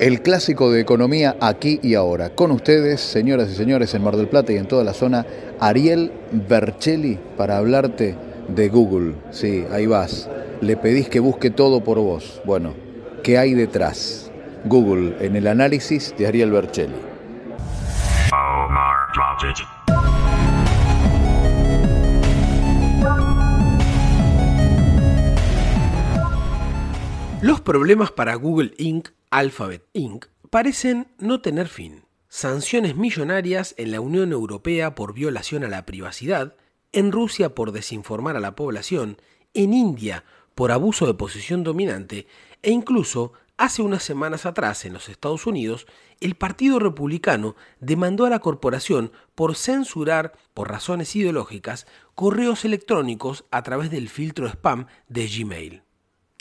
El clásico de economía aquí y ahora. Con ustedes, señoras y señores, en Mar del Plata y en toda la zona, Ariel Bercelli para hablarte de Google. Sí, ahí vas. Le pedís que busque todo por vos. Bueno, ¿qué hay detrás? Google en el análisis de Ariel Bercelli. Los problemas para Google Inc., Alphabet Inc., parecen no tener fin. Sanciones millonarias en la Unión Europea por violación a la privacidad, en Rusia por desinformar a la población, en India por abuso de posición dominante e incluso hace unas semanas atrás en los Estados Unidos, el Partido Republicano demandó a la corporación por censurar, por razones ideológicas, correos electrónicos a través del filtro spam de Gmail.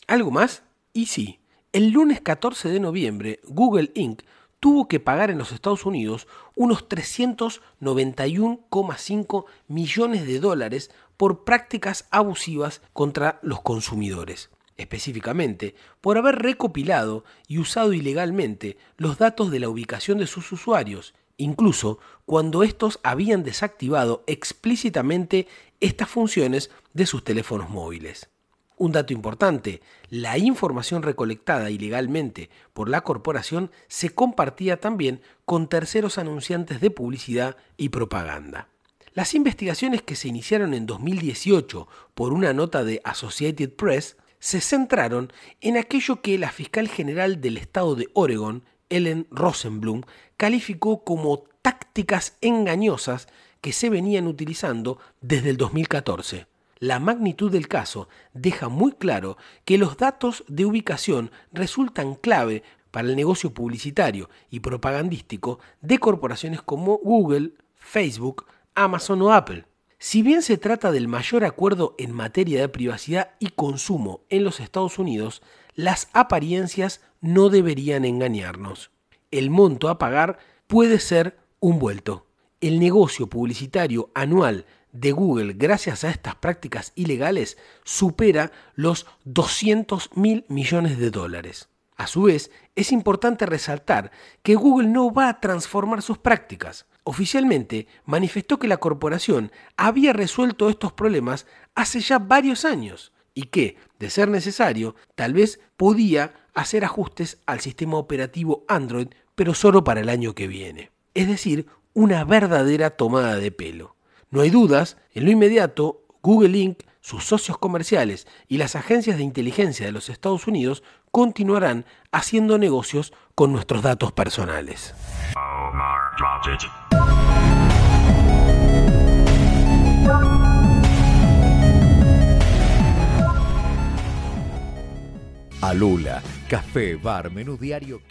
¿Algo más? Y sí, el lunes 14 de noviembre, Google Inc. tuvo que pagar en los Estados Unidos unos 391,5 millones de dólares por prácticas abusivas contra los consumidores, específicamente por haber recopilado y usado ilegalmente los datos de la ubicación de sus usuarios, incluso cuando estos habían desactivado explícitamente estas funciones de sus teléfonos móviles. Un dato importante, la información recolectada ilegalmente por la corporación se compartía también con terceros anunciantes de publicidad y propaganda. Las investigaciones que se iniciaron en 2018 por una nota de Associated Press se centraron en aquello que la fiscal general del estado de Oregon, Ellen Rosenblum, calificó como tácticas engañosas que se venían utilizando desde el 2014 la magnitud del caso deja muy claro que los datos de ubicación resultan clave para el negocio publicitario y propagandístico de corporaciones como Google, Facebook, Amazon o Apple. Si bien se trata del mayor acuerdo en materia de privacidad y consumo en los Estados Unidos, las apariencias no deberían engañarnos. El monto a pagar puede ser un vuelto. El negocio publicitario anual de Google gracias a estas prácticas ilegales supera los 200 mil millones de dólares. A su vez, es importante resaltar que Google no va a transformar sus prácticas. Oficialmente manifestó que la corporación había resuelto estos problemas hace ya varios años y que, de ser necesario, tal vez podía hacer ajustes al sistema operativo Android, pero solo para el año que viene. Es decir, una verdadera tomada de pelo. No hay dudas, en lo inmediato, Google Inc., sus socios comerciales y las agencias de inteligencia de los Estados Unidos continuarán haciendo negocios con nuestros datos personales. Alula, café, bar, menú diario.